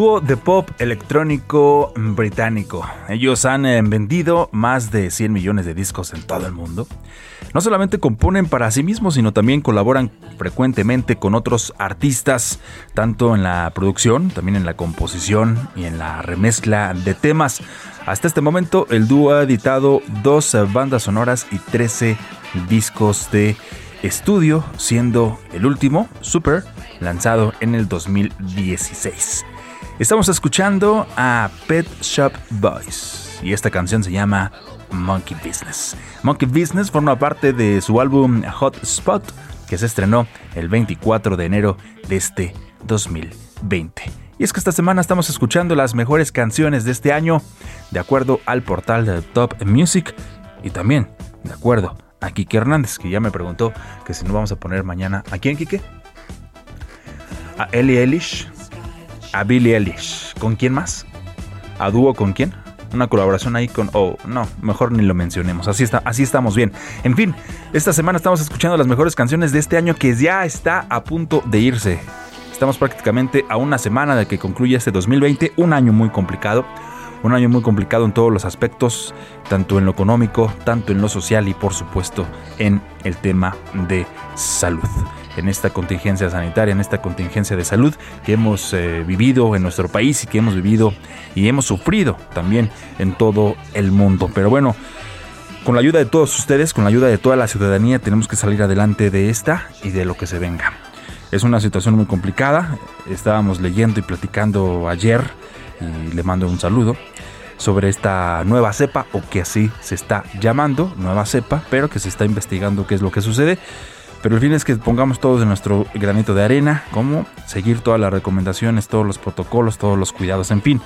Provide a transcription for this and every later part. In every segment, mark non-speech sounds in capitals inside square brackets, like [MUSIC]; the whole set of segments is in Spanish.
Dúo de pop electrónico británico. Ellos han eh, vendido más de 100 millones de discos en todo el mundo. No solamente componen para sí mismos, sino también colaboran frecuentemente con otros artistas, tanto en la producción, también en la composición y en la remezcla de temas. Hasta este momento, el dúo ha editado dos bandas sonoras y 13 discos de estudio, siendo el último, Super, lanzado en el 2016. Estamos escuchando a Pet Shop Boys y esta canción se llama Monkey Business. Monkey Business forma parte de su álbum Hot Spot que se estrenó el 24 de enero de este 2020. Y es que esta semana estamos escuchando las mejores canciones de este año de acuerdo al portal de Top Music y también de acuerdo a Kike Hernández que ya me preguntó que si no vamos a poner mañana a quién Kike? A Ellie Eilish, a Billie Eilish. ¿Con quién más? ¿A dúo con quién? Una colaboración ahí con... Oh, no, mejor ni lo mencionemos. Así, está, así estamos bien. En fin, esta semana estamos escuchando las mejores canciones de este año que ya está a punto de irse. Estamos prácticamente a una semana de que concluya este 2020, un año muy complicado. Un año muy complicado en todos los aspectos, tanto en lo económico, tanto en lo social y por supuesto en el tema de salud en esta contingencia sanitaria, en esta contingencia de salud que hemos eh, vivido en nuestro país y que hemos vivido y hemos sufrido también en todo el mundo. Pero bueno, con la ayuda de todos ustedes, con la ayuda de toda la ciudadanía, tenemos que salir adelante de esta y de lo que se venga. Es una situación muy complicada. Estábamos leyendo y platicando ayer, y le mando un saludo, sobre esta nueva cepa, o que así se está llamando, nueva cepa, pero que se está investigando qué es lo que sucede. Pero el fin es que pongamos todos de nuestro granito de arena, como seguir todas las recomendaciones, todos los protocolos, todos los cuidados, en fin.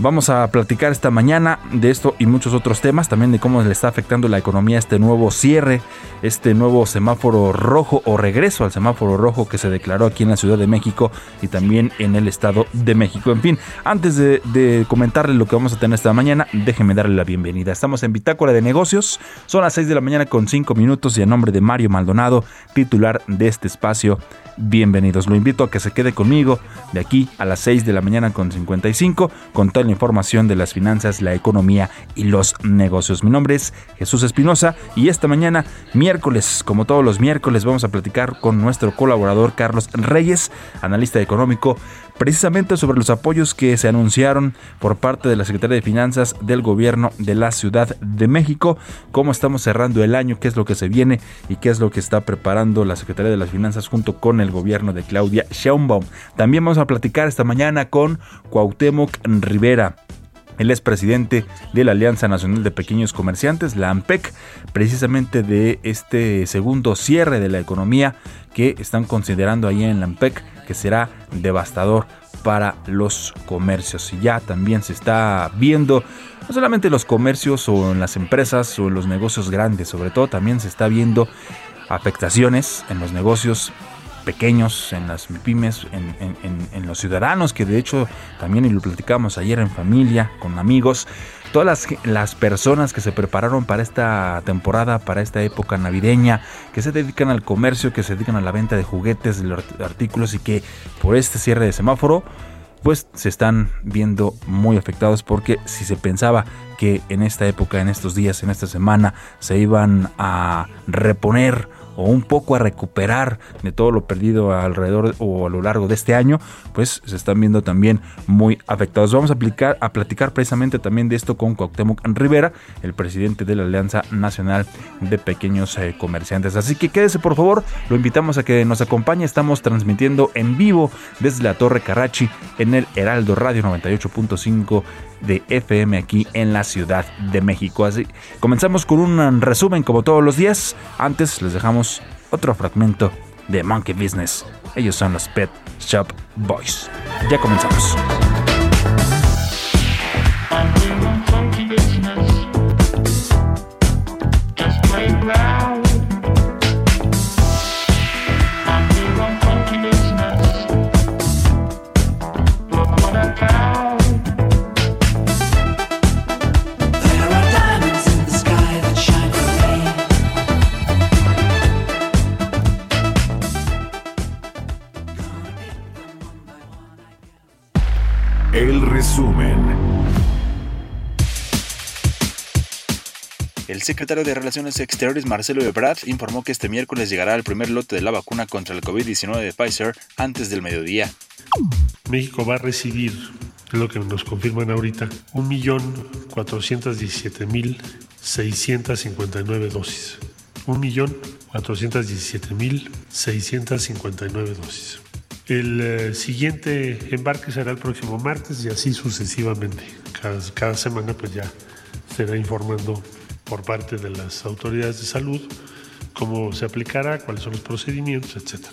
Vamos a platicar esta mañana de esto y muchos otros temas, también de cómo le está afectando la economía este nuevo cierre, este nuevo semáforo rojo o regreso al semáforo rojo que se declaró aquí en la Ciudad de México y también en el Estado de México. En fin, antes de, comentarle lo que vamos a tener esta mañana, déjeme darle la bienvenida. Estamos en Bitácora de Negocios, son las 6 de la mañana con 5 minutos y a nombre de Mario Maldonado, titular de este espacio, bienvenidos. Lo invito a que se quede conmigo de aquí a las 6 de la mañana con 55 con toda la información de las finanzas, la economía y los negocios. Mi nombre es Jesús Espinosa y esta mañana, miércoles, como todos los miércoles, vamos a platicar con nuestro colaborador Carlos Reyes, analista económico, precisamente sobre los apoyos que se anunciaron por parte de la Secretaría de Finanzas del gobierno de la Ciudad de México, cómo estamos cerrando el año, qué es lo que se viene y qué es lo que está preparando la Secretaría de las Finanzas junto con el gobierno de Claudia Sheinbaum. También vamos a platicar esta mañana con Cuauhtémoc Rivera. Él es presidente de la Alianza Nacional de Pequeños Comerciantes, la AMPEC, precisamente de este segundo cierre de la economía que están considerando ahí en la AMPEC que será devastador para los comercios. Y ya también se está viendo, no solamente en los comercios o en las empresas o en los negocios grandes, sobre todo también se está viendo afectaciones en los negocios pequeños, en las pymes, en, en- los ciudadanos, que de hecho también y lo platicamos ayer en familia, con amigos, todas las, las personas que se prepararon para esta temporada, para esta época navideña, que se dedican al comercio, que se dedican a la venta de juguetes, de art- artículos y que por este cierre de semáforo, pues se están viendo muy afectados porque si se pensaba que en esta época, en estos días, en esta semana, se iban a reponer o un poco a recuperar de todo lo perdido alrededor o a lo largo de este año, pues se están viendo también muy afectados. Vamos a, aplicar, a platicar precisamente también de esto con Cuauhtémoc Rivera, el presidente de la Alianza Nacional de Pequeños eh, Comerciantes. Así que quédese por favor, lo invitamos a que nos acompañe. Estamos transmitiendo en vivo desde la Torre Carrachi en el Heraldo Radio 98.5 de FM aquí en la Ciudad de México. Así comenzamos con un resumen como todos los días. Antes les dejamos otro fragmento de Monkey Business. Ellos son los Pet Shop Boys. Ya comenzamos. Secretario de Relaciones Exteriores Marcelo Ebrard informó que este miércoles llegará el primer lote de la vacuna contra el COVID-19 de Pfizer antes del mediodía. México va a recibir, es lo que nos confirman ahorita, 1.417.659 dosis. 1.417.659 dosis. El eh, siguiente embarque será el próximo martes y así sucesivamente. Cada, cada semana pues ya será informando por parte de las autoridades de salud cómo se aplicará, cuáles son los procedimientos, etcétera.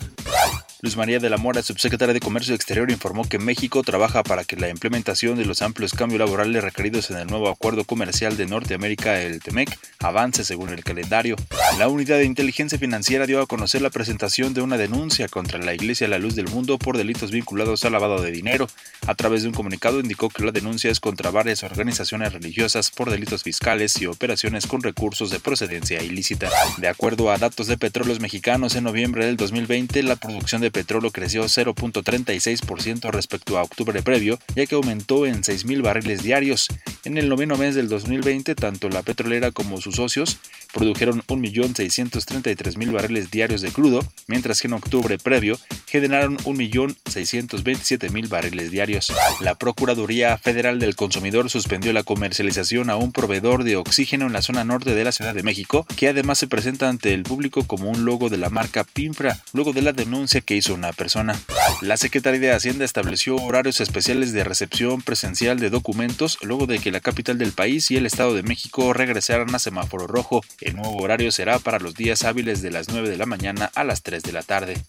Luis María de la Mora, subsecretaria de Comercio Exterior, informó que México trabaja para que la implementación de los amplios cambios laborales requeridos en el nuevo acuerdo comercial de Norteamérica, el TEMEC, avance según el calendario. La unidad de inteligencia financiera dio a conocer la presentación de una denuncia contra la Iglesia La Luz del Mundo por delitos vinculados al lavado de dinero. A través de un comunicado indicó que la denuncia es contra varias organizaciones religiosas por delitos fiscales y operaciones con recursos de procedencia ilícita. De acuerdo a datos de Petróleos Mexicanos, en noviembre del 2020 la producción de petróleo creció 0.36% respecto a octubre previo, ya que aumentó en 6.000 barriles diarios. En el noveno mes del 2020, tanto la petrolera como sus socios produjeron 1.633.000 barriles diarios de crudo, mientras que en octubre previo generaron 1.627.000 barriles diarios. La Procuraduría Federal del Consumidor suspendió la comercialización a un proveedor de oxígeno en la zona norte de la Ciudad de México, que además se presenta ante el público como un logo de la marca Pinfra, luego de la denuncia que hizo una persona. La Secretaría de Hacienda estableció horarios especiales de recepción presencial de documentos luego de que la capital del país y el Estado de México regresaran a semáforo rojo. El nuevo horario será para los días hábiles de las 9 de la mañana a las 3 de la tarde.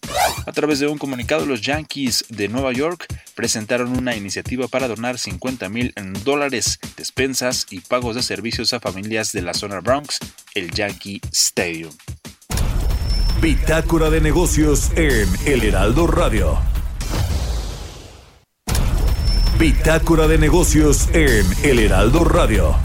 A través de un comunicado, los Yankees de Nueva York presentaron una iniciativa para donar 50 mil dólares, despensas y pagos de servicios a familias de la zona Bronx, el Yankee Stadium. Bitácora de negocios en El Heraldo Radio. Bitácora de negocios en El Heraldo Radio.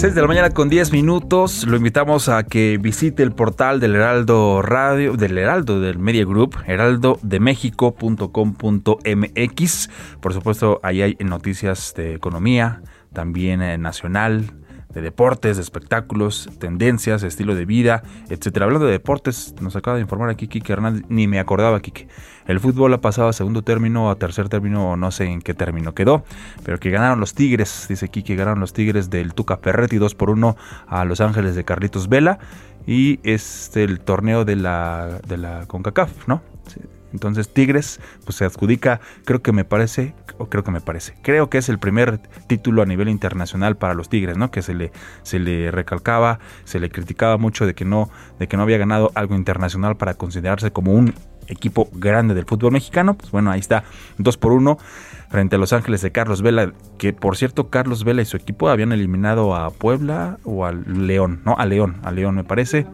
Seis de la mañana con 10 minutos. Lo invitamos a que visite el portal del Heraldo Radio, del Heraldo del Media Group, heraldodemexico.com.mx. Por supuesto, ahí hay noticias de economía, también eh, nacional, de deportes, de espectáculos, tendencias, estilo de vida, etcétera. Hablando de deportes, nos acaba de informar aquí Kike Hernández, ni me acordaba Kike. El fútbol ha pasado a segundo término, a tercer término, no sé en qué término quedó, pero que ganaron los Tigres, dice Kike, ganaron los Tigres del Tuca Ferretti 2 por 1 a Los Ángeles de Carlitos Vela y es el torneo de la, de la CONCACAF, ¿no? Entonces Tigres pues se adjudica, creo que me parece, o creo que me parece, creo que es el primer título a nivel internacional para los Tigres, ¿no? Que se le, se le recalcaba, se le criticaba mucho de que no, de que no había ganado algo internacional para considerarse como un equipo grande del fútbol mexicano. Pues bueno, ahí está, 2 por 1 frente a Los Ángeles de Carlos Vela, que por cierto Carlos Vela y su equipo habían eliminado a Puebla o al León, no, a León, a León me parece,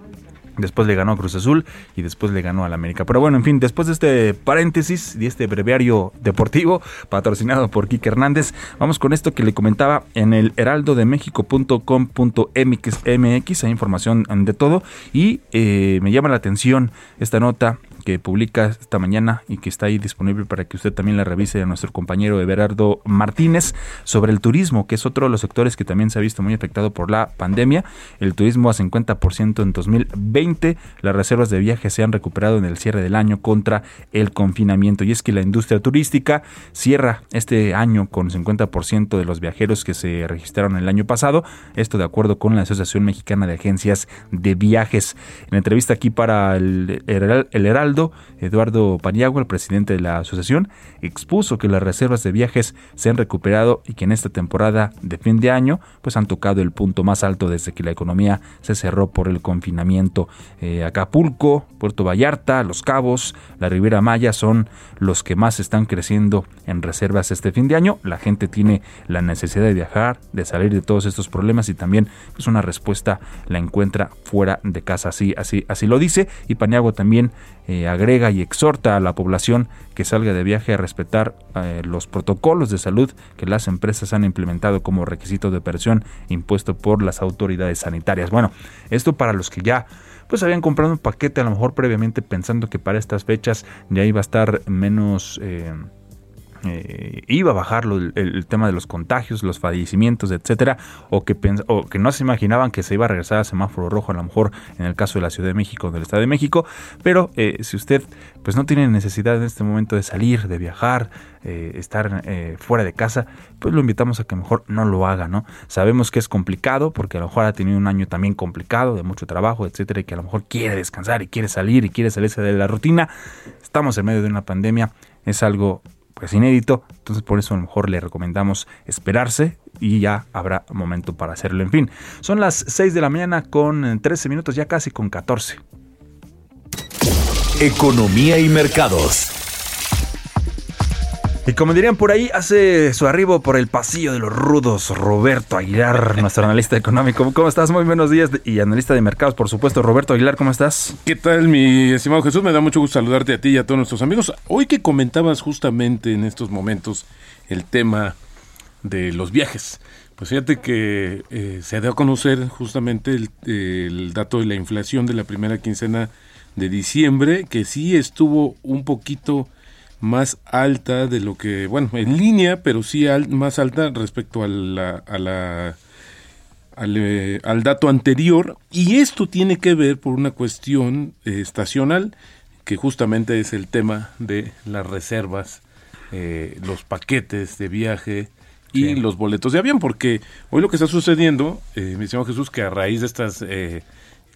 Después le ganó a Cruz Azul y después le ganó al América. Pero bueno, en fin, después de este paréntesis y este breviario deportivo patrocinado por Kike Hernández, vamos con esto que le comentaba en el heraldodemexico.com.mx. Hay información de todo y eh, me llama la atención esta nota que publica esta mañana y que está ahí disponible para que usted también la revise a nuestro compañero Everardo Martínez sobre el turismo, que es otro de los sectores que también se ha visto muy afectado por la pandemia. El turismo a 50% en 2020. Las reservas de viajes se han recuperado en el cierre del año contra el confinamiento. Y es que la industria turística cierra este año con 50% de los viajeros que se registraron el año pasado. Esto de acuerdo con la Asociación Mexicana de Agencias de Viajes. En entrevista aquí para el, el Heraldo, Eduardo Paniagua, el presidente de la asociación, expuso que las reservas de viajes se han recuperado y que en esta temporada de fin de año pues han tocado el punto más alto desde que la economía se cerró por el confinamiento. Eh, Acapulco, Puerto Vallarta, Los Cabos, la Riviera Maya son los que más están creciendo en reservas este fin de año. La gente tiene la necesidad de viajar, de salir de todos estos problemas y también pues una respuesta la encuentra fuera de casa. Así, así, así lo dice. Y Paniagua también eh, agrega y exhorta a la población que salga de viaje a respetar eh, los protocolos de salud que las empresas han implementado como requisito de operación impuesto por las autoridades sanitarias. Bueno, esto para los que ya pues habían comprado un paquete a lo mejor previamente pensando que para estas fechas ya iba a estar menos... Eh, eh, iba a bajar el, tema de los contagios, los fallecimientos, etcétera, o que, o que no se imaginaban que se iba a regresar a semáforo rojo, a lo mejor en el caso de la Ciudad de México, del Estado de México, pero eh, si usted pues no tiene necesidad en este momento de salir, de viajar, eh, estar fuera de casa, pues lo invitamos a que mejor no lo haga, ¿no? Sabemos que es complicado, porque a lo mejor ha tenido un año también complicado, de mucho trabajo, etcétera, y que a lo mejor quiere descansar y quiere salir y quiere salirse de la rutina. Estamos en medio de una pandemia, es algo pues inédito, entonces por eso a lo mejor le recomendamos esperarse y ya habrá momento para hacerlo. En fin, son las 6 de la mañana con 13 minutos, ya casi con 14. Economía y mercados. Y como dirían por ahí, hace su arribo por el pasillo de los rudos Roberto Aguilar, [LAUGHS] nuestro analista económico. ¿Cómo estás? Muy buenos días y analista de mercados, por supuesto. Roberto Aguilar, ¿cómo estás? ¿Qué tal, mi estimado Jesús? Me da mucho gusto saludarte a ti y a todos nuestros amigos. Hoy que comentabas justamente en estos momentos el tema de los viajes. Pues fíjate que eh, se dio a conocer justamente el, el dato de la inflación de la primera quincena de diciembre, que sí estuvo un poquito más alta de lo que, bueno, en línea, pero sí más alta respecto a la, a la al, eh, al, dato anterior. Y esto tiene que ver por una cuestión eh, estacional, que justamente es el tema de las reservas, eh, los paquetes de viaje y los boletos de avión, porque hoy lo que está sucediendo, me dice Jesús, que a raíz de estas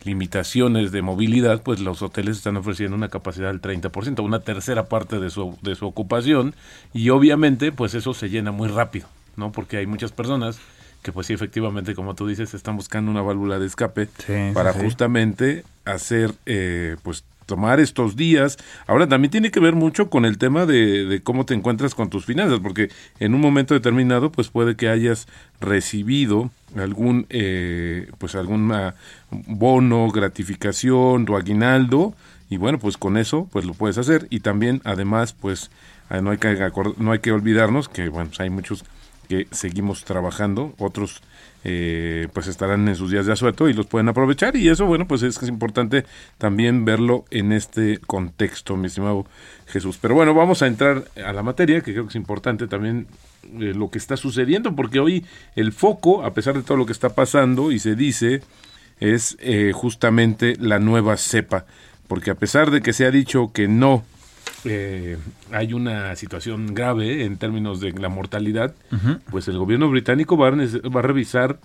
limitaciones de movilidad, pues los hoteles están ofreciendo una capacidad del 30%, una tercera parte de su, de su ocupación y obviamente pues eso se llena muy rápido, ¿no? Porque hay muchas personas que pues sí efectivamente como tú dices están buscando una válvula de escape para justamente hacer eh, pues tomar estos días. Ahora también tiene que ver mucho con el tema de, cómo te encuentras con tus finanzas, porque en un momento determinado, pues puede que hayas recibido algún, eh, pues algún bono, gratificación o aguinaldo, y bueno, pues con eso, pues lo puedes hacer. Y también, además, pues ah, no hay que, no hay que olvidarnos que, bueno, pues hay muchos que seguimos trabajando, otros eh, pues estarán en sus días de asueto y los pueden aprovechar. Y eso bueno pues es que es importante también verlo en este contexto mi estimado Jesús. Pero bueno vamos a entrar a la materia que creo que es importante también eh, lo que está sucediendo porque hoy el foco a pesar de todo lo que está pasando y se dice es eh, justamente la nueva cepa. Porque a pesar de que se ha dicho que no eh, hay una situación grave en términos de la mortalidad, pues el gobierno británico va a, va a revisar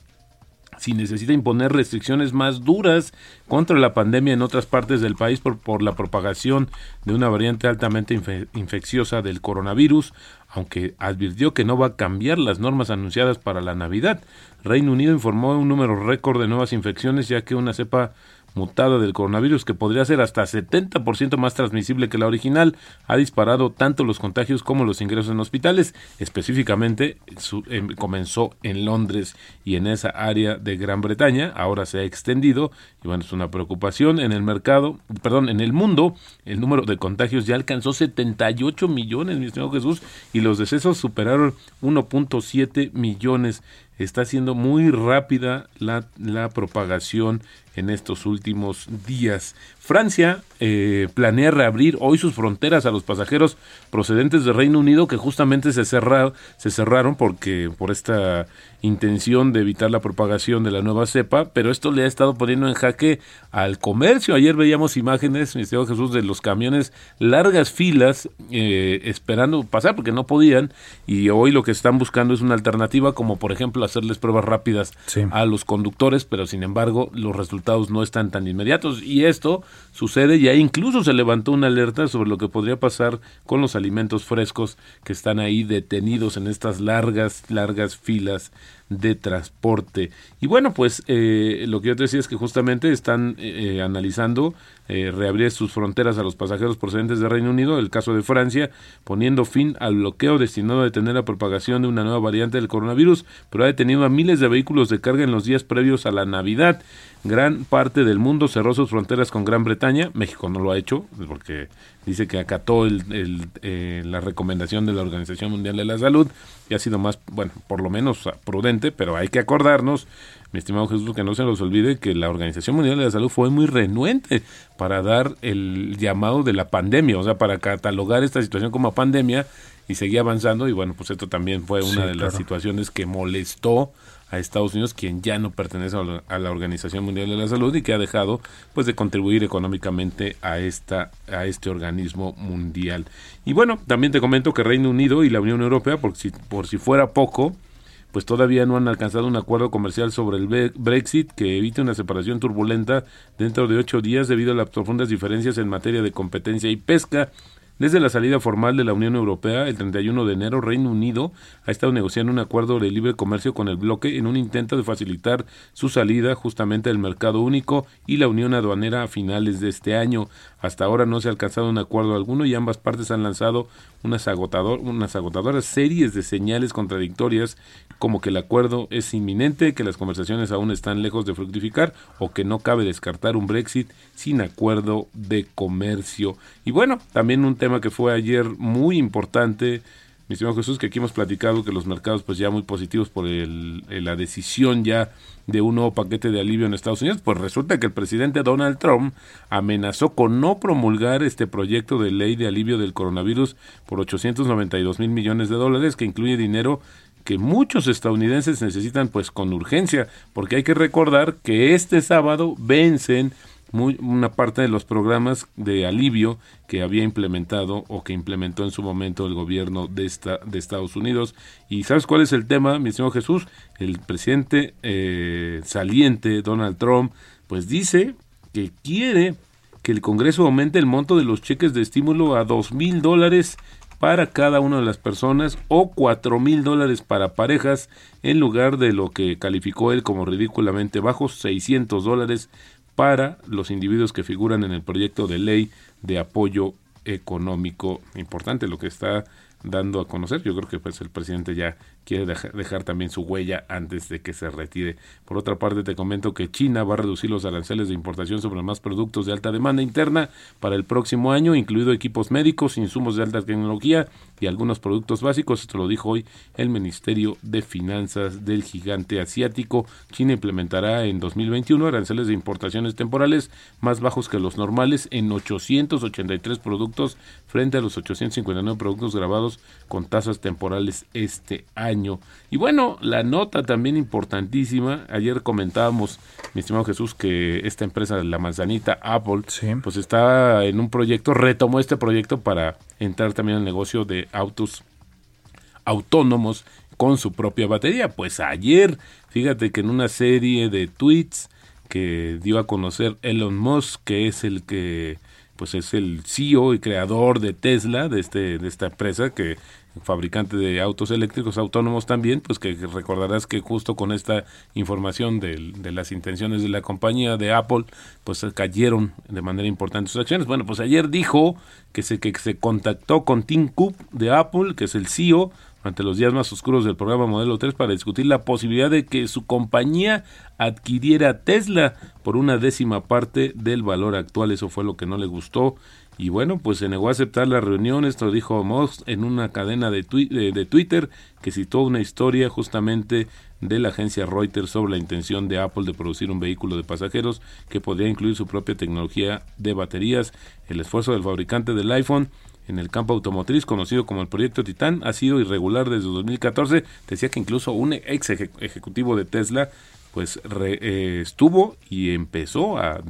si necesita imponer restricciones más duras contra la pandemia en otras partes del país por, por la propagación de una variante altamente infe- infecciosa del coronavirus, aunque advirtió que no va a cambiar las normas anunciadas para la Navidad. Reino Unido informó un número récord de nuevas infecciones, ya que una cepa mutada del coronavirus que podría ser hasta 70% más transmisible que la original, ha disparado tanto los contagios como los ingresos en hospitales. Específicamente su- em, comenzó en Londres y en esa área de Gran Bretaña, ahora se ha extendido y bueno, es una preocupación en el mercado, perdón, en el mundo, el número de contagios ya alcanzó 78 millones, mi estimado Jesús, y los decesos superaron 1.7 millones. Está siendo muy rápida la, la propagación en estos últimos días. Francia eh, planea reabrir hoy sus fronteras a los pasajeros procedentes del Reino Unido que justamente se, cerra- se cerraron porque por esta intención de evitar la propagación de la nueva cepa, pero esto le ha estado poniendo en jaque al comercio. Ayer veíamos imágenes, mi estimado Jesús, de los camiones, largas filas eh, esperando pasar porque no podían y hoy lo que están buscando es una alternativa como por ejemplo hacerles pruebas rápidas Sí. a los conductores, pero sin embargo los resultados no están tan inmediatos. Y esto sucede ya incluso se levantó una alerta sobre lo que podría pasar con los alimentos frescos que están ahí detenidos en estas largas, largas filas de transporte. Y bueno, pues eh, lo que yo te decía es que justamente están eh, eh, analizando eh, reabrir sus fronteras a los pasajeros procedentes del Reino Unido, el caso de Francia, poniendo fin al bloqueo destinado a detener la propagación de una nueva variante del coronavirus, pero ha detenido a miles de vehículos de carga en los días previos a la Navidad. Gran parte del mundo cerró sus fronteras con Gran Bretaña, México no lo ha hecho, porque dice que acató el- el, eh, la recomendación de la Organización Mundial de la Salud y ha sido más, bueno, por lo menos prudente, pero hay que acordarnos, mi estimado Jesús, que no se nos olvide que la Organización Mundial de la Salud fue muy renuente para dar el llamado de la pandemia, o sea, para catalogar esta situación como pandemia y seguía avanzando y bueno, pues esto también fue una Sí, de las situaciones que molestó a Estados Unidos, quien ya no pertenece a la, Organización Mundial de la Salud y que ha dejado pues de contribuir económicamente a esta a este organismo mundial. Y bueno, también te comento que Reino Unido y la Unión Europea, por si por si fuera poco, pues todavía no han alcanzado un acuerdo comercial sobre el Bre- Brexit que evite una separación turbulenta dentro de ocho días debido a las profundas diferencias en materia de competencia y pesca. Desde la salida formal de la Unión Europea, el 31 de enero, Reino Unido ha estado negociando un acuerdo de libre comercio con el bloque en un intento de facilitar su salida justamente del mercado único y la unión aduanera a finales de este año. Hasta ahora no se ha alcanzado un acuerdo alguno y ambas partes han lanzado unas, agotador, unas agotadoras series de señales contradictorias como que el acuerdo es inminente, que las conversaciones aún están lejos de fructificar o que no cabe descartar un Brexit sin acuerdo de comercio. Y bueno, también un tema que fue ayer muy importante, mi estimado Jesús, que aquí hemos platicado que los mercados pues ya muy positivos por el- el- la decisión ya de un nuevo paquete de alivio en Estados Unidos, pues resulta que el presidente Donald Trump amenazó con no promulgar este proyecto de ley de alivio del coronavirus por 892 mil millones de dólares, que incluye dinero que muchos estadounidenses necesitan pues con urgencia, porque hay que recordar que este sábado vencen muy, una parte de los programas de alivio que había implementado o que implementó en su momento el gobierno de, esta, de Estados Unidos. ¿Y sabes cuál es el tema, mi señor Jesús? El presidente eh, saliente, Donald Trump, pues dice que quiere que el Congreso aumente el monto de los cheques de estímulo a dos mil dólares para cada una de las personas o cuatro mil dólares para parejas en lugar de lo que calificó él como ridículamente bajos 600 dólares para los individuos que figuran en el proyecto de ley de apoyo económico. Importante lo que está dando a conocer. Yo creo que pues el presidente ya quiere deja- dejar también su huella antes de que se retire. Por otra parte te comento que China va a reducir los aranceles de importación sobre más productos de alta demanda interna para el próximo año incluido equipos médicos insumos de alta tecnología y algunos productos básicos. Esto lo dijo hoy el Ministerio de Finanzas del gigante asiático. China implementará en 2021 aranceles de importaciones temporales más bajos que los normales en 883 productos frente a los 859 productos grabados con tasas temporales este año. Y bueno, la nota también importantísima, ayer comentábamos, mi estimado Jesús, que esta empresa, la manzanita Apple, Sí. pues está en un proyecto, retomó este proyecto para entrar también al negocio de autos autónomos con su propia batería. Pues ayer, fíjate que en una serie de tweets que dio a conocer Elon Musk, que es el que pues es el CEO y creador de Tesla, de este de esta empresa que fabricante de autos eléctricos autónomos también, pues que recordarás que justo con esta información de, las intenciones de la compañía de Apple, pues cayeron de manera importante sus acciones. Bueno, pues ayer dijo que se, que se contactó con Tim Cook de Apple, que es el CEO, durante los días más oscuros del programa Modelo 3 para discutir la posibilidad de que su compañía adquiriera Tesla por una décima parte del valor actual. Eso fue lo que no le gustó. Y bueno, pues se negó a aceptar la reunión. Esto dijo Musk en una cadena de, de, de Twitter que citó una historia justamente de la agencia Reuters sobre la intención de Apple de producir un vehículo de pasajeros que podría incluir su propia tecnología de baterías. El esfuerzo del fabricante del iPhone en el campo automotriz, conocido como el proyecto Titán, ha sido irregular desde 2014. Decía que incluso un ex ejecutivo de Tesla pues re, eh, estuvo y empezó a,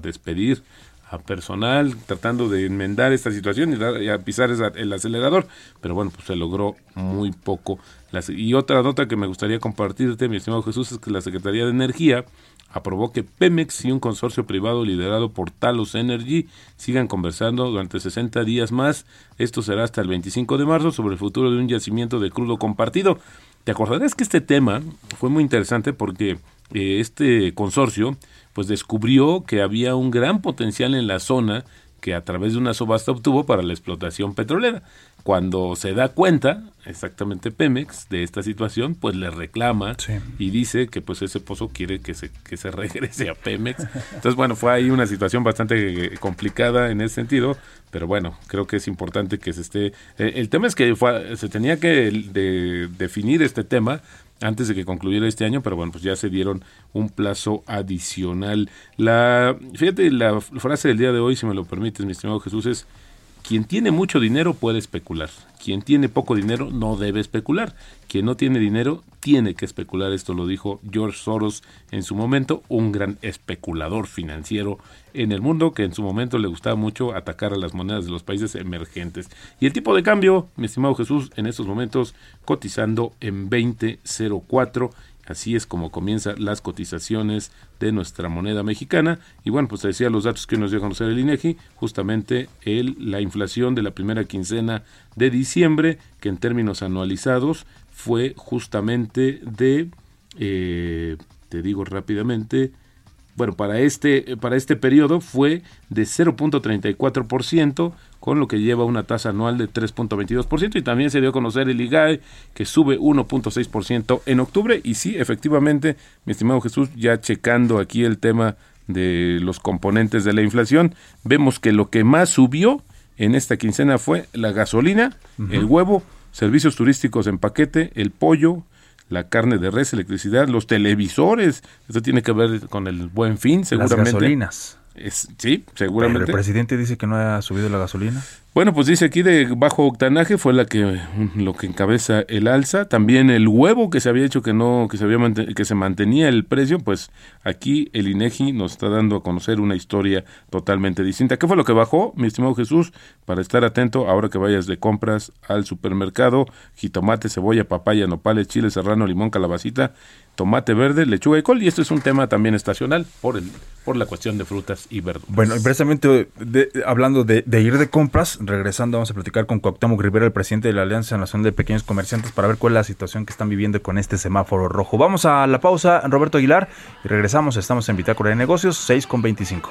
despedir a personal tratando de enmendar esta situación y, dar, a pisar esa, el acelerador, pero bueno, pues se logró muy poco. Las, y otra nota que me gustaría compartirte, mi estimado Jesús, es que la Secretaría de Energía aprobó que Pemex y un consorcio privado liderado por Talos Energy sigan conversando durante 60 días más. Esto será hasta el 25 de marzo sobre el futuro de un yacimiento de crudo compartido. Te acordarás que este tema fue muy interesante porque eh, este consorcio pues descubrió que había un gran potencial en la zona que a través de una subasta obtuvo para la explotación petrolera. Cuando se da cuenta, exactamente Pemex, de esta situación, pues le reclama sí. y dice que pues ese pozo quiere que se, que se [LAUGHS] regrese a Pemex. Entonces, bueno, fue ahí una situación bastante complicada en ese sentido, pero bueno, creo que es importante que se esté... Eh, el tema es que fue, se tenía que de, definir este tema antes de que concluyera este año, pero bueno, pues ya se dieron un plazo adicional. La, fíjate, la frase del día de hoy, si me lo permites, mi estimado Jesús, es quien tiene mucho dinero puede especular. Quien tiene poco dinero no debe especular. Quien no tiene dinero tiene que especular. Esto lo dijo George Soros en su momento, un gran especulador financiero en el mundo que en su momento le gustaba mucho atacar a las monedas de los países emergentes. Y el tipo de cambio, mi estimado Jesús, en estos momentos cotizando en 2004 Así es como comienzan las cotizaciones de nuestra moneda mexicana. Y bueno, pues te decía los datos que nos dio a conocer el INEGI, justamente el, la inflación de la primera quincena de diciembre, que en términos anualizados fue justamente de, eh, te digo rápidamente, bueno, para este, para este periodo fue de 0.34%, con lo que lleva una tasa anual de 3.22% y también se dio a conocer el IGAE que sube 1.6% en octubre y sí, efectivamente, mi estimado Jesús, ya checando aquí el tema de los componentes de la inflación, vemos que lo que más subió en esta quincena fue la gasolina, uh -huh. el huevo, servicios turísticos en paquete, el pollo, la carne de res, electricidad, los televisores. Esto tiene que ver con el buen fin, seguramente. Las gasolinas. Es, sí, seguramente. Pero el presidente dice que no ha subido la gasolina. Bueno, pues dice aquí de bajo octanaje fue la que lo que encabeza el alza. También el huevo que se había hecho que no que se había que se mantenía el precio, pues aquí el INEGI nos está dando a conocer una historia totalmente distinta. ¿Qué fue lo que bajó, mi estimado Jesús? Para estar atento ahora que vayas de compras al supermercado, jitomate, cebolla, papaya, nopales, chile serrano, limón, calabacita, tomate verde, lechuga y col y esto es un tema también estacional por el por la cuestión de frutas y verduras. Bueno, precisamente de, hablando de, ir de compras, regresando vamos a platicar con Cuauhtémoc Rivera, el presidente de la Alianza Nacional de Pequeños Comerciantes, para ver cuál es la situación que están viviendo con este semáforo rojo. Vamos a la pausa, Roberto Aguilar, y regresamos. Estamos en Bitácora de Negocios, 6 con 25.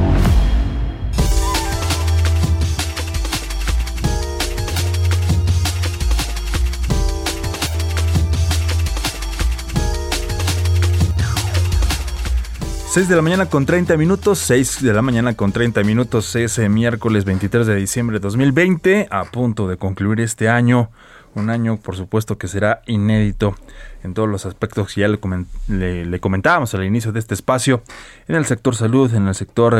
6 de la mañana con 30 minutos, 6 de la mañana con 30 minutos, ese miércoles 23 de diciembre de 2020, a punto de concluir este año, un año por supuesto que será inédito en todos los aspectos que ya le, comen- le- le comentábamos al inicio de este espacio, en el sector salud, en el sector eh,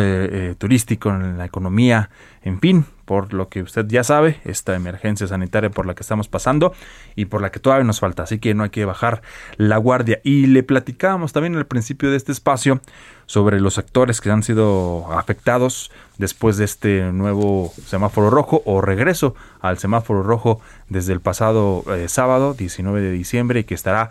eh, turístico, en la economía, en fin, por lo que usted ya sabe, esta emergencia sanitaria por la que estamos pasando y por la que todavía nos falta, así que no hay que bajar la guardia. Y le platicábamos también al principio de este espacio sobre los sectores que han sido afectados después de este nuevo semáforo rojo o regreso al semáforo rojo desde el pasado eh, sábado 19 de diciembre y que estará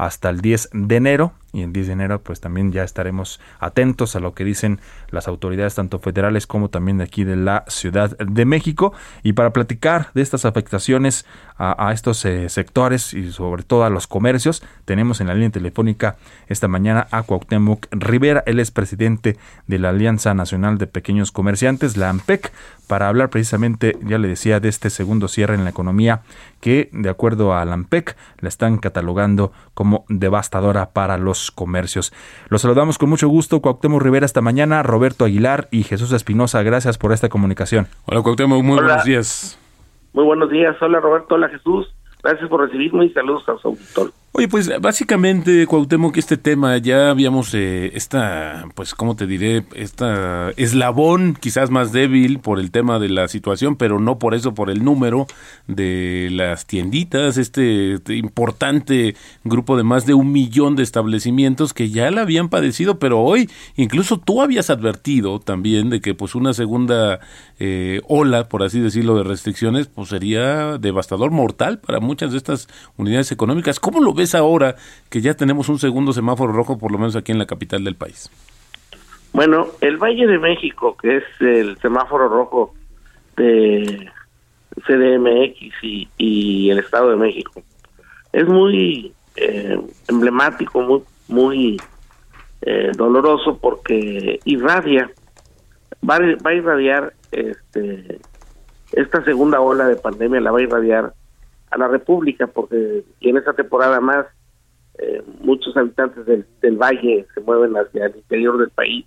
hasta el 10 de enero y el 10 de enero pues también ya estaremos atentos a lo que dicen las autoridades tanto federales como también de aquí de la Ciudad de México. Y para platicar de estas afectaciones a, estos eh, sectores y sobre todo a los comercios tenemos en la línea telefónica esta mañana a Cuauhtémoc Rivera, él es presidente de la Alianza Nacional de Pequeños Comerciantes, la AMPEC, para hablar precisamente, ya le decía, de este segundo cierre en la economía que, de acuerdo a la AMPEC, la están catalogando como devastadora para los comercios. Los saludamos con mucho gusto, Cuauhtémoc Rivera esta mañana, Roberto Aguilar y Jesús Espinosa, gracias por esta comunicación. Hola Cuauhtémoc, muy Hola. buenos días. Muy buenos días, hola Roberto, hola Jesús, gracias por recibirme y saludos a su auditor. Oye, pues básicamente, Cuauhtémoc, este tema ya habíamos eh, esta, pues, ¿cómo te diré? Esta eslabón quizás más débil por el tema de la situación, pero no por eso, por el número de las tienditas, este, importante grupo de más de un millón de establecimientos que ya la habían padecido, pero hoy incluso tú habías advertido también de que pues una segunda eh, ola, por así decirlo, de restricciones, pues sería devastador, mortal para muchas de estas unidades económicas. ¿Cómo lo ves ahora que ya tenemos un segundo semáforo rojo, por lo menos aquí en la capital del país? Bueno, el Valle de México, que es el semáforo rojo de CDMX y, el Estado de México, es muy eh, emblemático, muy, muy eh, doloroso porque irradia, va, va a irradiar este, esta segunda ola de pandemia, la va a irradiar a la República, porque en esta temporada más eh, muchos habitantes del, valle se mueven hacia el interior del país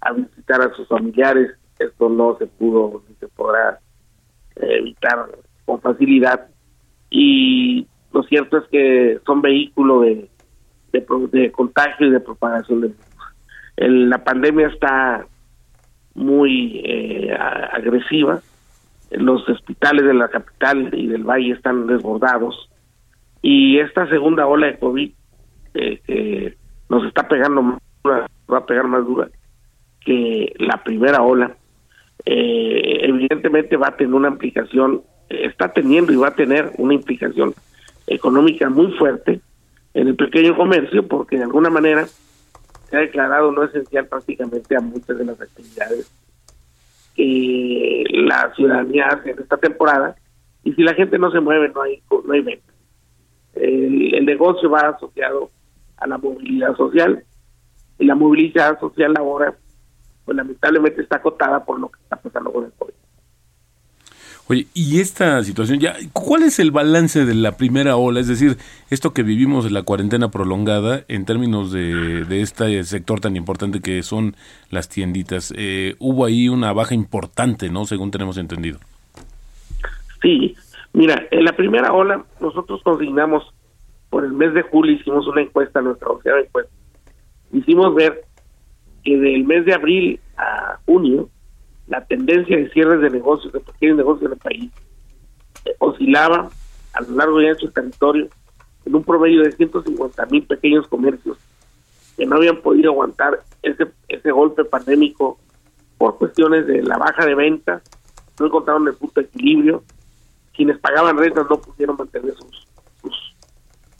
a visitar a sus familiares. Esto no se pudo ni se podrá eh, evitar con facilidad. Y lo cierto es que son vehículo de, de, de contagio y de propagación del virus. El- la pandemia está muy eh, agresiva. Los hospitales de la capital y del valle están desbordados. Y esta segunda ola de COVID eh, nos está pegando más dura, va a pegar más dura que la primera ola, eh, evidentemente va a tener una implicación, está teniendo y va a tener una implicación económica muy fuerte en el pequeño comercio, porque de alguna manera se ha declarado no esencial prácticamente a muchas de las actividades que la ciudadanía hace en esta temporada, y si la gente no se mueve, no hay, no hay venta. El, el negocio va asociado a la movilidad social, y la movilidad social ahora pues lamentablemente está acotada por lo que está pasando con el COVID. Oye, y esta situación ya, ¿cuál es el balance de la primera ola? Es decir, esto que vivimos de la cuarentena prolongada en términos de, de este sector tan importante que son las tienditas. Eh, hubo ahí una baja importante, ¿no? Según tenemos entendido. Sí, mira, en la primera ola nosotros consignamos por el mes de julio hicimos una encuesta, nuestra encuesta. Hicimos ver que del mes de abril a junio la tendencia de cierres de negocios, de pequeños negocios en el país, eh, oscilaba a lo largo ancho del territorio en un promedio de 150 mil pequeños comercios que no habían podido aguantar ese, ese golpe pandémico por cuestiones de la baja de ventas, no encontraron el punto de equilibrio, quienes pagaban rentas no pudieron mantener sus,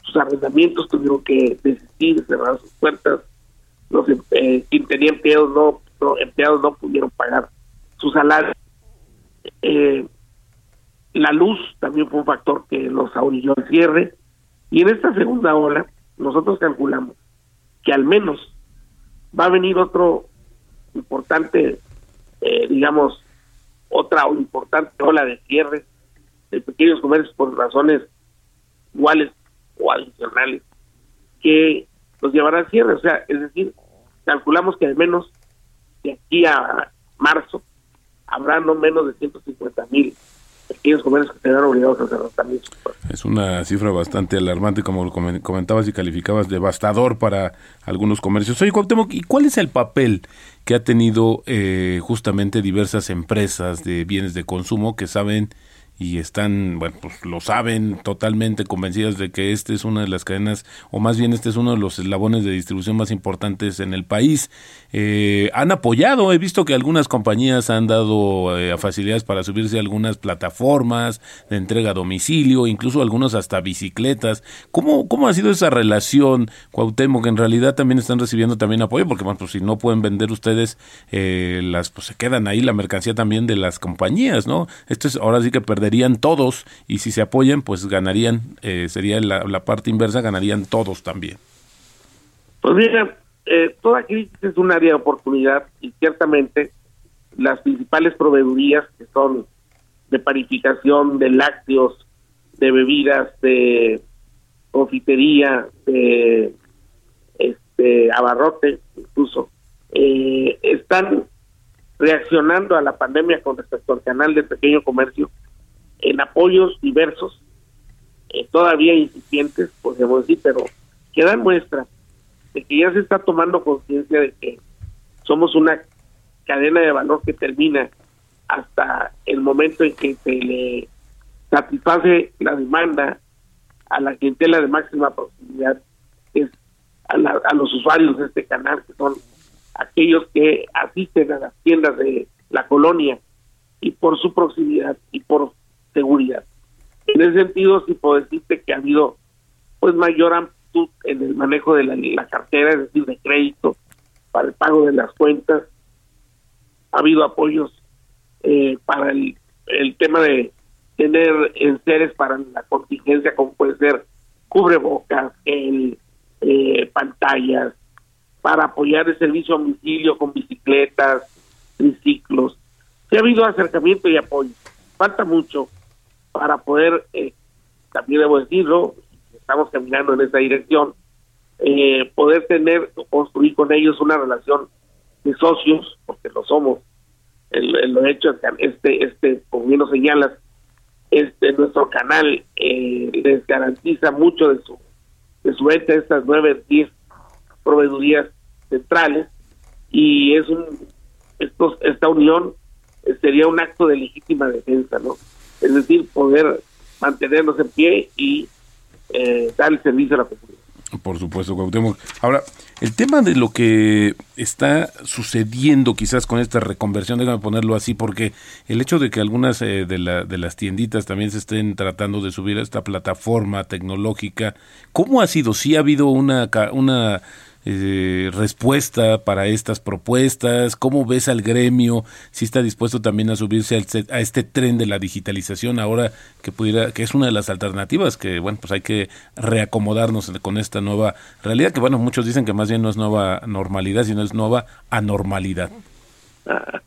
sus, arrendamientos, tuvieron que desistir, cerrar sus puertas, los eh, quien tenía empleados no, no empleados no pudieron pagar su salario. Eh, la luz también fue un factor que los orilló al cierre. Y en esta segunda ola, nosotros calculamos que al menos va a venir otro importante, eh, digamos, otra importante ola de cierre de pequeños comercios por razones iguales o adicionales que los llevará al cierre. O sea, es decir, calculamos que al menos de aquí a marzo habrá no menos de 150 mil pequeños comercios que se verán obligados a cerrar también. Es una cifra bastante alarmante, como lo comen- comentabas y calificabas, devastador para algunos comercios. Oye, Cuauhtémoc, ¿y cuál es el papel que ha tenido eh, justamente diversas empresas de bienes de consumo que saben y están, bueno, pues lo saben totalmente convencidas de que este es una de las cadenas, o más bien este es uno de los eslabones de distribución más importantes en el país. Eh, han apoyado, he visto que algunas compañías han dado eh, facilidades para subirse a algunas plataformas de entrega a domicilio, incluso algunos hasta bicicletas. ¿Cómo, cómo ha sido esa relación, Cuauhtémoc, que en realidad también están recibiendo también apoyo? Porque, bueno, pues si no pueden vender ustedes, eh, las pues se quedan ahí la mercancía también de las compañías, ¿no? Esto es, ahora sí que todos y si se apoyan, pues ganarían, eh, sería la, parte inversa, ganarían todos también. Pues mira, eh, toda crisis es un área de oportunidad y ciertamente las principales proveedurías que son de panificación, de lácteos, de bebidas, de confitería, de este abarrote incluso, eh, están reaccionando a la pandemia con respecto al canal del pequeño comercio en apoyos diversos, eh, todavía incipientes, podemos decir, pero que dan muestra de que ya se está tomando conciencia de que somos una cadena de valor que termina hasta el momento en que se le satisface la demanda a la clientela de máxima proximidad, es a, la- a los usuarios de este canal, que son aquellos que asisten a las tiendas de la colonia y por su proximidad y por seguridad. En ese sentido, sí puedo decirte que ha habido pues mayor amplitud en el manejo de la, cartera, es decir, de crédito, para el pago de las cuentas. Ha habido apoyos eh, para el, el tema de tener enseres para la contingencia, como puede ser cubrebocas, el, eh, pantallas, para apoyar el servicio a domicilio con bicicletas, triciclos. Sí ha habido acercamiento y apoyo. Falta mucho para poder, eh, también debo decirlo, estamos caminando en esa dirección, eh, poder tener, construir con ellos una relación de socios, porque lo somos. El, el- lo hecho, este, este, como bien lo señalas, este, nuestro canal eh, les garantiza mucho de su, de su venta estas nueve, diez proveedurías centrales y es un, estos, esta unión eh, sería un acto de legítima defensa, ¿no? Es decir, poder mantenernos en pie y eh, dar el servicio a la comunidad. Por supuesto, Cuauhtémoc. Ahora, el tema de lo que está sucediendo quizás con esta reconversión, déjame ponerlo así, porque el hecho de que algunas eh, de, la- de las tienditas también se estén tratando de subir a esta plataforma tecnológica, ¿cómo ha sido? ¿Sí ha habido una, una eh, respuesta para estas propuestas? ¿Cómo ves al gremio? ¿Si está dispuesto también a subirse a este tren de la digitalización ahora que pudiera, que es una de las alternativas que, bueno, pues hay que reacomodarnos con esta nueva realidad que, bueno, muchos dicen que más bien no es nueva normalidad, sino es nueva anormalidad. Ah,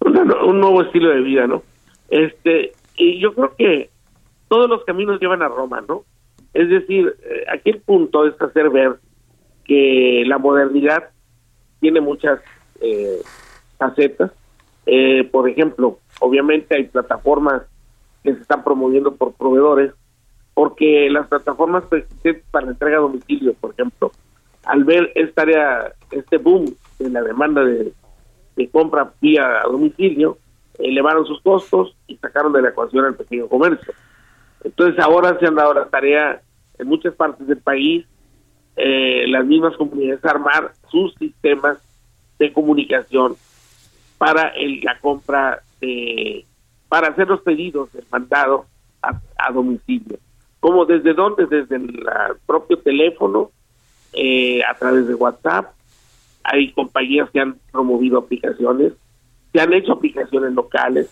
una- un nuevo estilo de vida, ¿no? Este, y yo creo que todos los caminos llevan a Roma, ¿no? Es decir, eh, aquí el punto es hacer ver que la modernidad tiene muchas eh, facetas. Eh, por ejemplo, obviamente hay plataformas que se están promoviendo por proveedores, porque las plataformas para entrega a domicilio, por ejemplo, al ver esta área, este boom de la demanda de, de compra vía domicilio, elevaron sus costos y sacaron de la ecuación al pequeño comercio. Entonces ahora se han dado la tarea en muchas partes del país, eh, las mismas comunidades armar sus sistemas de comunicación para el- la compra de, para hacer los pedidos del mandado a, domicilio. ¿Cómo desde dónde? Desde el propio teléfono, eh, a través de WhatsApp. Hay compañías que han promovido aplicaciones, se han hecho aplicaciones locales.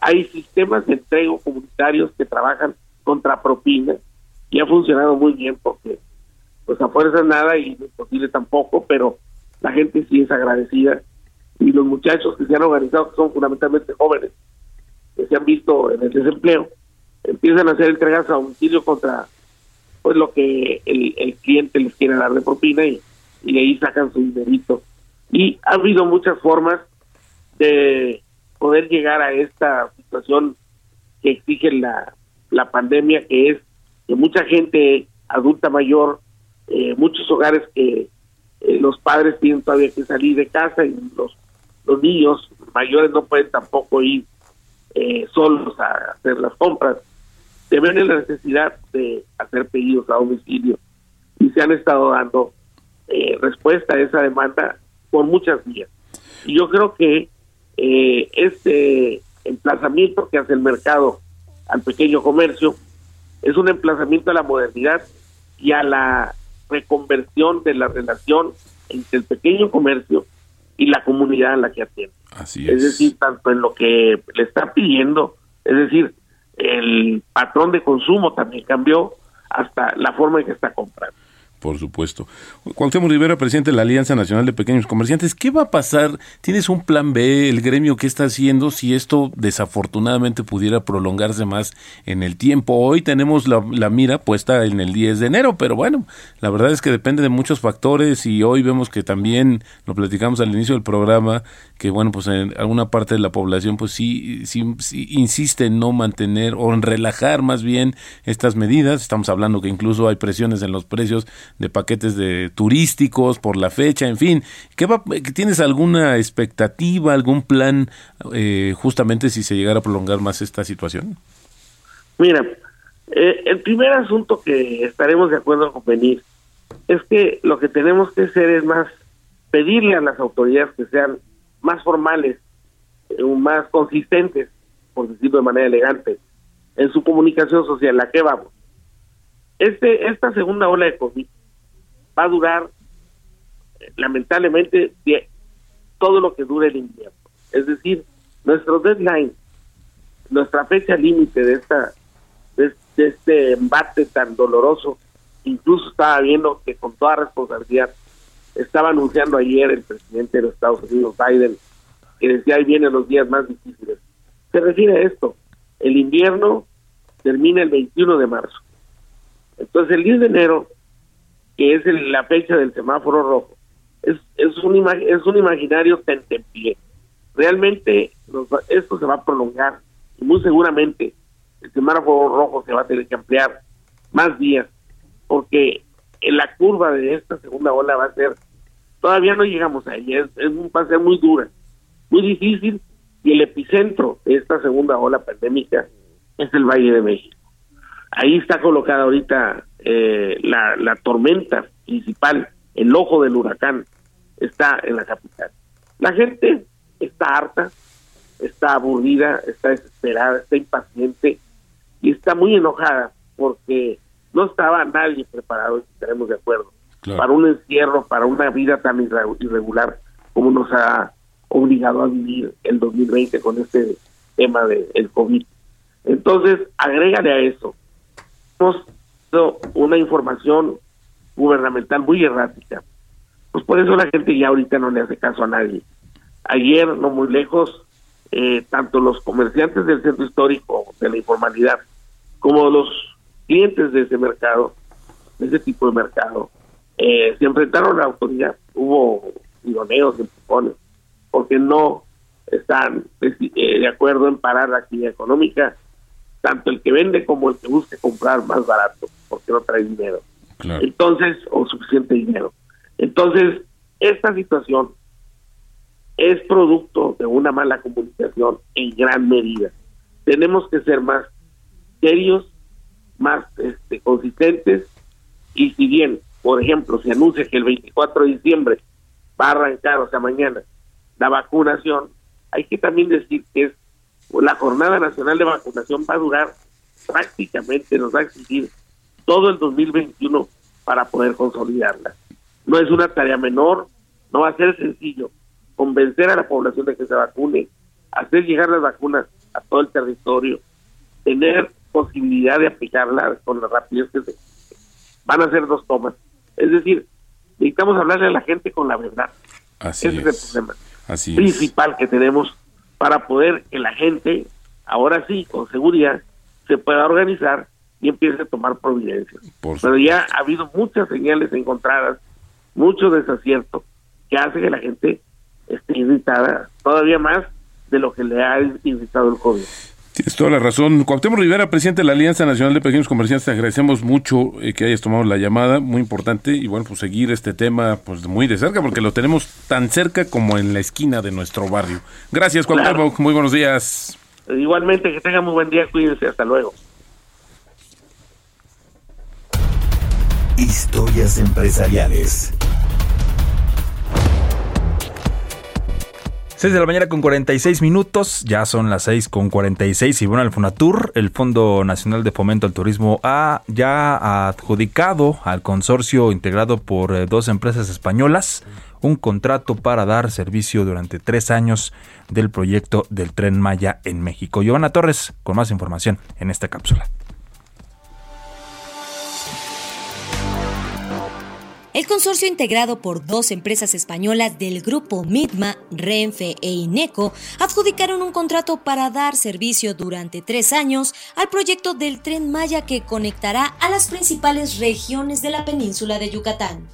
Hay sistemas de entrego comunitarios que trabajan contra propina y ha funcionado muy bien porque pues a fuerza nada y no es posible tampoco, pero la gente sí es agradecida y los muchachos que se han organizado, que son fundamentalmente jóvenes, que se han visto en el desempleo, empiezan a hacer entregas a domicilio contra pues lo que el, el cliente les quiere dar de propina y, y de ahí sacan su dinerito. Y ha habido muchas formas de poder llegar a esta situación que exige la, la pandemia, que es que mucha gente adulta mayor, eh, muchos hogares que eh, los padres tienen todavía que salir de casa y los, los niños mayores no pueden tampoco ir eh, solos a hacer las compras. Se ven en la necesidad de hacer pedidos a domicilio y se han estado dando eh, respuesta a esa demanda por muchas vías. Y yo creo que eh, este emplazamiento que hace el mercado al pequeño comercio es un emplazamiento a la modernidad y a la reconversión de la relación entre el pequeño comercio y la comunidad en la que atiende. Así Es es. decir, tanto en lo que le está pidiendo, es decir, el patrón de consumo también cambió hasta la forma en que está comprando. Por supuesto. Cuauhtémoc Rivera, presidente de la Alianza Nacional de Pequeños Comerciantes, ¿qué va a pasar? ¿Tienes un plan B, el gremio qué está haciendo si esto desafortunadamente pudiera prolongarse más en el tiempo? Hoy tenemos la, la mira puesta en el 10 de enero, pero bueno, la verdad es que depende de muchos factores y hoy vemos que también, lo platicamos al inicio del programa, que bueno, pues en alguna parte de la población pues sí, sí, sí insiste en no mantener o en relajar más bien estas medidas. Estamos hablando que incluso hay presiones en los precios de paquetes de turísticos por la fecha, en fin. ¿Qué va, ¿Tienes alguna expectativa, algún plan eh, justamente si se llegara a prolongar más esta situación? Mira, eh, el primer asunto que estaremos de acuerdo en convenir es que lo que tenemos que hacer es más pedirle a las autoridades que sean más formales, eh, más consistentes, por decirlo de manera elegante, en su comunicación social. ¿A qué vamos? Este, esta segunda ola de COVID va a durar, lamentablemente, todo lo que dure el invierno. Es decir, nuestro deadline, nuestra fecha límite de esta de, de este embate tan doloroso, incluso estaba viendo que con toda responsabilidad estaba anunciando ayer el presidente de los Estados Unidos, Biden, que decía ahí vienen los días más difíciles. Se refiere a esto, el invierno termina el 21 de marzo. Entonces el 10 de enero, que es el- la fecha del semáforo rojo, es, es, un, ima- es un imaginario tentempié. Realmente va- esto se va a prolongar y muy seguramente el semáforo rojo se va a tener que ampliar más días porque en la curva de esta segunda ola va a ser, todavía no llegamos a ella, es, es va a ser muy dura, muy difícil y el epicentro de esta segunda ola pandémica es el Valle de México. Ahí está colocada ahorita eh, la, la tormenta principal, el ojo del huracán, está en la capital. La gente está harta, está aburrida, está desesperada, está impaciente y está muy enojada porque no estaba nadie preparado, si estaremos de acuerdo, Claro. para un encierro, para una vida tan irre- irregular como nos ha obligado a vivir el 2020 con este tema del el COVID. Entonces, agrégale a eso. Hemos una información gubernamental muy errática. Pues por eso la gente ya ahorita no le hace caso a nadie. Ayer, no muy lejos, eh, tanto los comerciantes del centro histórico de la informalidad como los clientes de ese mercado, de ese tipo de mercado, eh, se enfrentaron a la autoridad. Hubo tironeos, empujones, porque no están eh, de acuerdo en parar la actividad económica, tanto el que vende como el que busca comprar más barato, porque no trae dinero. Claro. Entonces, o suficiente dinero. Entonces, esta situación es producto de una mala comunicación en gran medida. Tenemos que ser más serios, más este, consistentes, y si bien, por ejemplo, se anuncia que el 24 de diciembre va a arrancar, o sea, mañana, la vacunación, hay que también decir que es la jornada nacional de vacunación va a durar prácticamente, nos va a exigir todo el 2021 para poder consolidarla. No es una tarea menor, no va a ser sencillo convencer a la población de que se vacune, hacer llegar las vacunas a todo el territorio, tener posibilidad de aplicarla con la rapidez que se van a hacer dos tomas. Es decir, necesitamos hablarle a la gente con la verdad. Así Ese es. es el problema Así es. principal que tenemos para poder que la gente, ahora sí, con seguridad, se pueda organizar y empiece a tomar providencias. Pero ya ha habido muchas señales encontradas, mucho desacierto, que hace que la gente esté irritada todavía más de lo que le ha irritado el COVID. Tienes toda la razón. Cuauhtémoc Rivera, presidente de la Alianza Nacional de Pequeños Comerciantes, te agradecemos mucho eh, que hayas tomado la llamada, muy importante, y bueno, pues seguir este tema pues muy de cerca, porque lo tenemos tan cerca como en la esquina de nuestro barrio. Gracias, Cuauhtémoc, muy buenos días. Igualmente, que tengan muy buen día, cuídense, hasta luego. Historias empresariales. 6 de la mañana con 46 minutos, ya son las 6 con 46 y bueno, el Fonatur, el Fondo Nacional de Fomento al Turismo, ha ya adjudicado al consorcio integrado por eh, dos empresas españolas un contrato para dar servicio durante tres años del proyecto del Tren Maya en México. Giovanna Torres, con más información en esta cápsula. El consorcio integrado por dos empresas españolas del grupo Midma, Renfe e Ineco adjudicaron un contrato para dar servicio durante tres años al proyecto del tren Maya que conectará a las principales regiones de la península de Yucatán.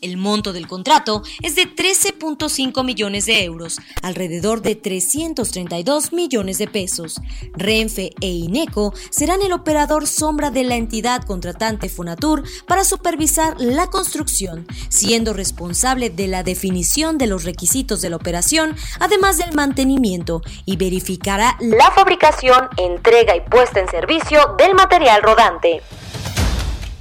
El monto del contrato es de 13.5 millones de euros, alrededor de 332 millones de pesos. Renfe e Ineco serán el operador sombra de la entidad contratante Fonatur para supervisar la construcción, siendo responsable de la definición de los requisitos de la operación, además del mantenimiento, y verificará la fabricación, entrega y puesta en servicio del material rodante.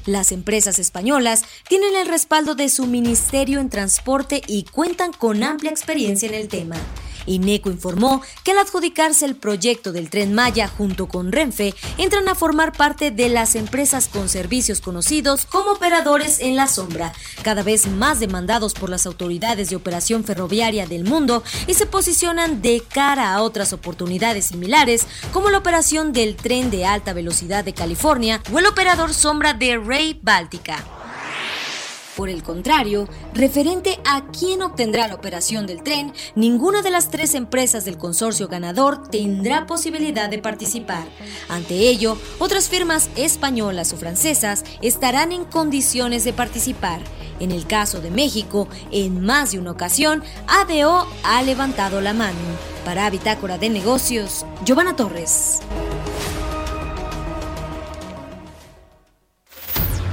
Las empresas españolas tienen el respaldo de su Ministerio en Transporte y cuentan con amplia experiencia en el tema. INECO informó que al adjudicarse el proyecto del tren Maya junto con Renfe, entran a formar parte de las empresas con servicios conocidos como operadores en la sombra, cada vez más demandados por las autoridades de operación ferroviaria del mundo y se posicionan de cara a otras oportunidades similares como la operación del tren de alta velocidad de California o el operador sombra de Ray Báltica. Por el contrario, referente a quién obtendrá la operación del tren, ninguna de las tres empresas del consorcio ganador tendrá posibilidad de participar. Ante ello, otras firmas españolas o francesas estarán en condiciones de participar. En el caso de México, en más de una ocasión, ADO ha levantado la mano. Para Bitácora de Negocios, Giovanna Torres.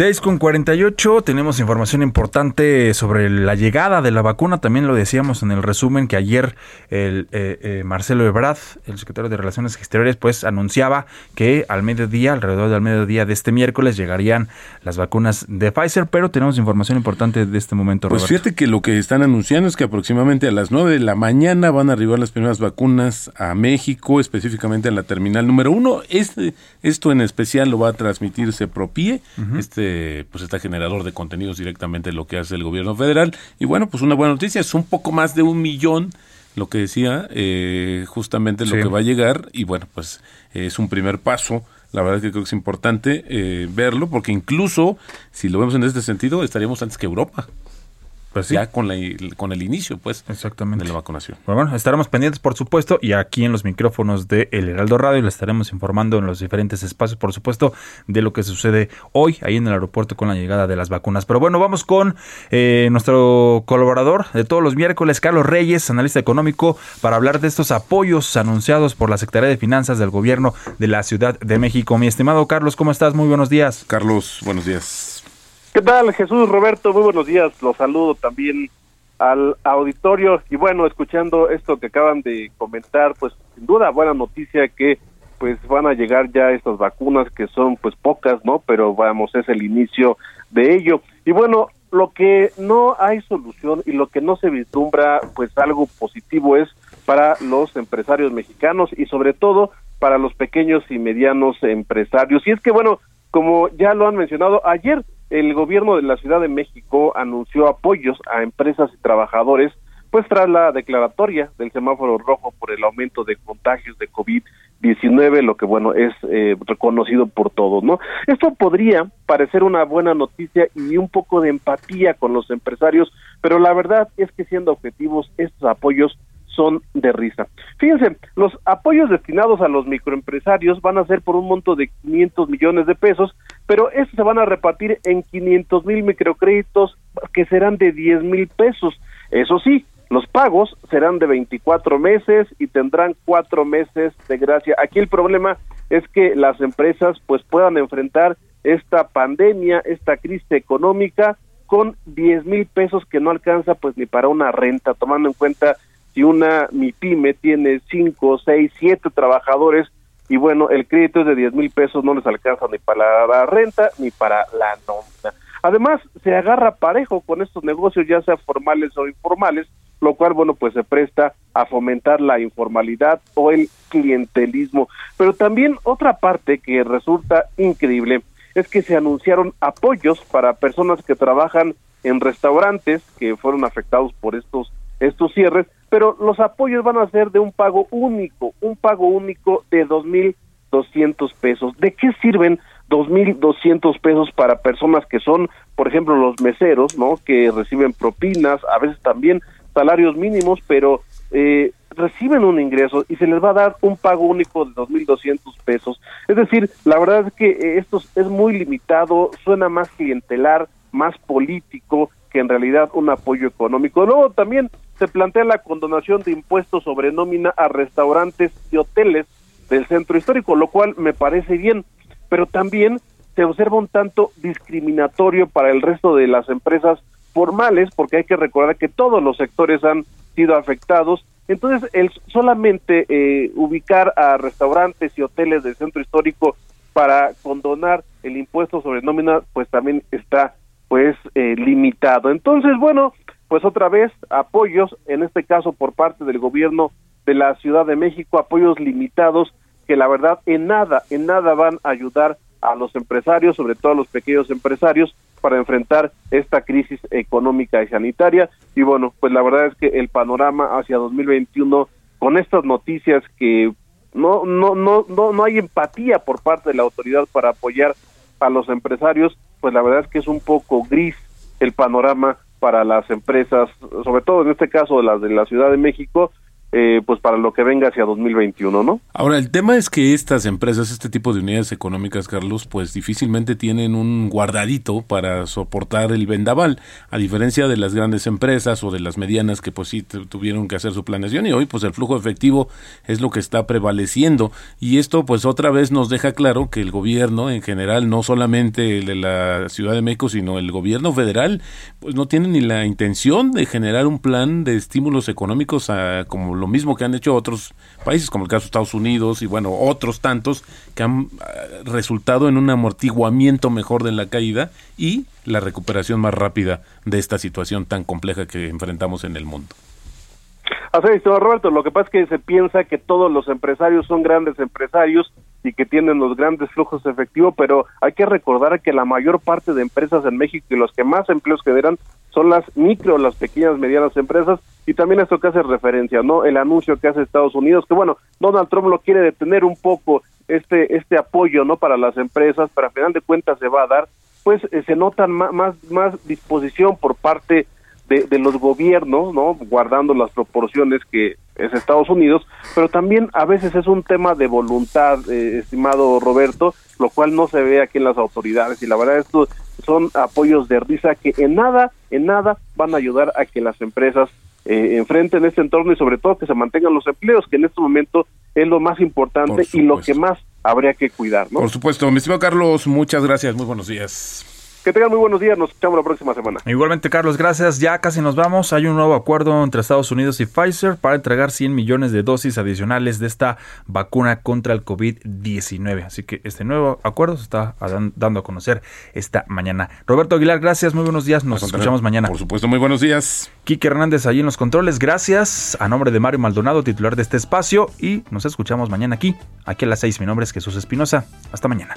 6 con 48, tenemos información importante sobre la llegada de la vacuna. También lo decíamos en el resumen que ayer el eh, eh, Marcelo Ebrard, el secretario de Relaciones Exteriores, pues anunciaba que al mediodía, alrededor del mediodía de este miércoles, llegarían las vacunas de Pfizer. Pero tenemos información importante de este momento, Pues fíjate que lo que están anunciando es que aproximadamente a las 9 de la mañana van a arribar las primeras vacunas a México, específicamente en la terminal número uno. Este, esto en especial lo va a transmitir Sepropie, este pues está generador de contenidos directamente lo que hace el gobierno federal. Y bueno, pues una buena noticia, es un poco más de un millón lo que decía, eh, justamente lo Sí. que va a llegar. Y bueno, pues eh, es un primer paso. La verdad es que creo que es importante eh, verlo, porque incluso si lo vemos en este sentido, estaríamos antes que Europa. Pues sí. Ya con, la, con el inicio, pues, Exactamente. de la vacunación. Pues bueno, estaremos pendientes, por supuesto, y aquí en los micrófonos de El Heraldo Radio le estaremos informando en los diferentes espacios, por supuesto, de lo que sucede hoy ahí en el aeropuerto con la llegada de las vacunas. Pero bueno, vamos con eh, nuestro colaborador de todos los miércoles, Carlos Reyes, analista económico, para hablar de estos apoyos anunciados por la Secretaría de Finanzas del Gobierno de la Ciudad de México. Mi estimado Carlos, ¿cómo estás? Muy buenos días. Carlos, buenos días. ¿Qué tal, Jesús Roberto? Muy buenos días. Los saludo también al auditorio. Y bueno, escuchando esto que acaban de comentar, pues sin duda buena noticia que pues van a llegar ya estas vacunas que son pues pocas, ¿no? Pero vamos, es el inicio de ello. Y bueno, lo que no hay solución y lo que no se vislumbra pues algo positivo es para los empresarios mexicanos y sobre todo para los pequeños y medianos empresarios. Y es que bueno, como ya lo han mencionado, ayer el gobierno de la Ciudad de México anunció apoyos a empresas y trabajadores, pues tras la declaratoria del semáforo rojo por el aumento de contagios de COVID-19, lo que bueno es eh, reconocido por todos, ¿no? Esto podría parecer una buena noticia y un poco de empatía con los empresarios, pero la verdad es que siendo objetivos, estos apoyos son de risa. Fíjense, los apoyos destinados a los microempresarios van a ser por un monto de 500 millones de pesos, pero estos se van a repartir en 500 mil microcréditos que serán de 10 mil pesos. Eso sí, los pagos serán de 24 meses y tendrán cuatro meses de gracia. Aquí el problema es que las empresas pues puedan enfrentar esta pandemia, esta crisis económica con 10 mil pesos que no alcanza pues ni para una renta, tomando en cuenta si una MIPYME tiene 5, 6, 7 trabajadores y bueno, el crédito es de 10 mil pesos, no les alcanza ni para la renta ni para la nómina. Además, se agarra parejo con estos negocios, ya sea formales o informales, lo cual, bueno, pues se presta a fomentar la informalidad o el clientelismo. Pero también otra parte que resulta increíble es que se anunciaron apoyos para personas que trabajan en restaurantes que fueron afectados por estos estos cierres, pero los apoyos van a ser de un pago único, un pago único de dos mil doscientos pesos. ¿De qué sirven dos mil doscientos pesos para personas que son, por ejemplo, los meseros, ¿no? Que reciben propinas, a veces también salarios mínimos, pero eh, reciben un ingreso y se les va a dar un pago único de 2.200 pesos. Es decir, la verdad es que eh, esto es muy limitado, suena más clientelar, más político que en realidad un apoyo económico. Luego también se plantea la condonación de impuestos sobre nómina a restaurantes y hoteles del centro histórico, lo cual me parece bien, pero también se observa un tanto discriminatorio para el resto de las empresas formales, porque hay que recordar que todos los sectores han sido afectados. Entonces, el solamente eh, ubicar a restaurantes y hoteles del centro histórico para condonar el impuesto sobre nómina, pues también está pues eh, limitado. Entonces, bueno, pues otra vez apoyos, en este caso por parte del gobierno de la Ciudad de México, apoyos limitados que la verdad en nada, en nada van a ayudar a los empresarios, sobre todo a los pequeños empresarios, para enfrentar esta crisis económica y sanitaria. Y bueno, pues la verdad es que el panorama hacia 2021 con estas noticias que no no no no no hay empatía por parte de la autoridad para apoyar a los empresarios, pues la verdad es que es un poco gris el panorama para las empresas, sobre todo en este caso las de la Ciudad de México, eh, pues para lo que venga hacia 2021, ¿no? Ahora, el tema es que estas empresas, este tipo de unidades económicas, Carlos, pues difícilmente tienen un guardadito para soportar el vendaval, a diferencia de las grandes empresas o de las medianas que pues sí tuvieron que hacer su planeación y hoy pues el flujo efectivo es lo que está prevaleciendo y esto pues otra vez nos deja claro que el gobierno en general, no solamente el de la Ciudad de México, sino el gobierno federal, pues no tiene ni la intención de generar un plan de estímulos económicos a, como lo mismo que han hecho otros países, como el caso de Estados Unidos y bueno, otros tantos que han eh, resultado en un amortiguamiento mejor de la caída y la recuperación más rápida de esta situación tan compleja que enfrentamos en el mundo. Así es, Roberto, lo que pasa es que se piensa que todos los empresarios son grandes empresarios y que tienen los grandes flujos efectivos, pero hay que recordar que la mayor parte de empresas en México y los que más empleos generan son las micro, las pequeñas, medianas empresas y también esto que hace referencia, ¿no? El anuncio que hace Estados Unidos, que bueno, Donald Trump lo quiere detener un poco este este apoyo, ¿no? Para las empresas, pero a final de cuentas se va a dar, pues eh, se nota más, más disposición por parte de, los gobiernos, ¿no? Guardando las proporciones que es Estados Unidos, pero también a veces es un tema de voluntad, eh, estimado Roberto, lo cual no se ve aquí en las autoridades y la verdad esto son apoyos de risa que en nada, en nada van a ayudar a que las empresas eh, enfrenten este entorno y sobre todo que se mantengan los empleos, que en este momento es lo más importante y lo que más habría que cuidar, ¿no? Por supuesto, mi estimado Carlos, muchas gracias, muy buenos días. Que tengan muy buenos días, nos escuchamos la próxima semana. Igualmente, Carlos, gracias. Ya casi nos vamos. Hay un nuevo acuerdo entre Estados Unidos y Pfizer para entregar 100 millones de dosis adicionales de esta vacuna contra el COVID-19. Así que este nuevo acuerdo se está dando a conocer esta mañana. Roberto Aguilar, gracias, muy buenos días. Nos escuchamos mañana. Por supuesto, muy buenos días. Quique Hernández allí en los controles, gracias. A nombre de Mario Maldonado, titular de este espacio. Y nos escuchamos mañana aquí, aquí a las 6. Mi nombre es Jesús Espinosa. Hasta mañana.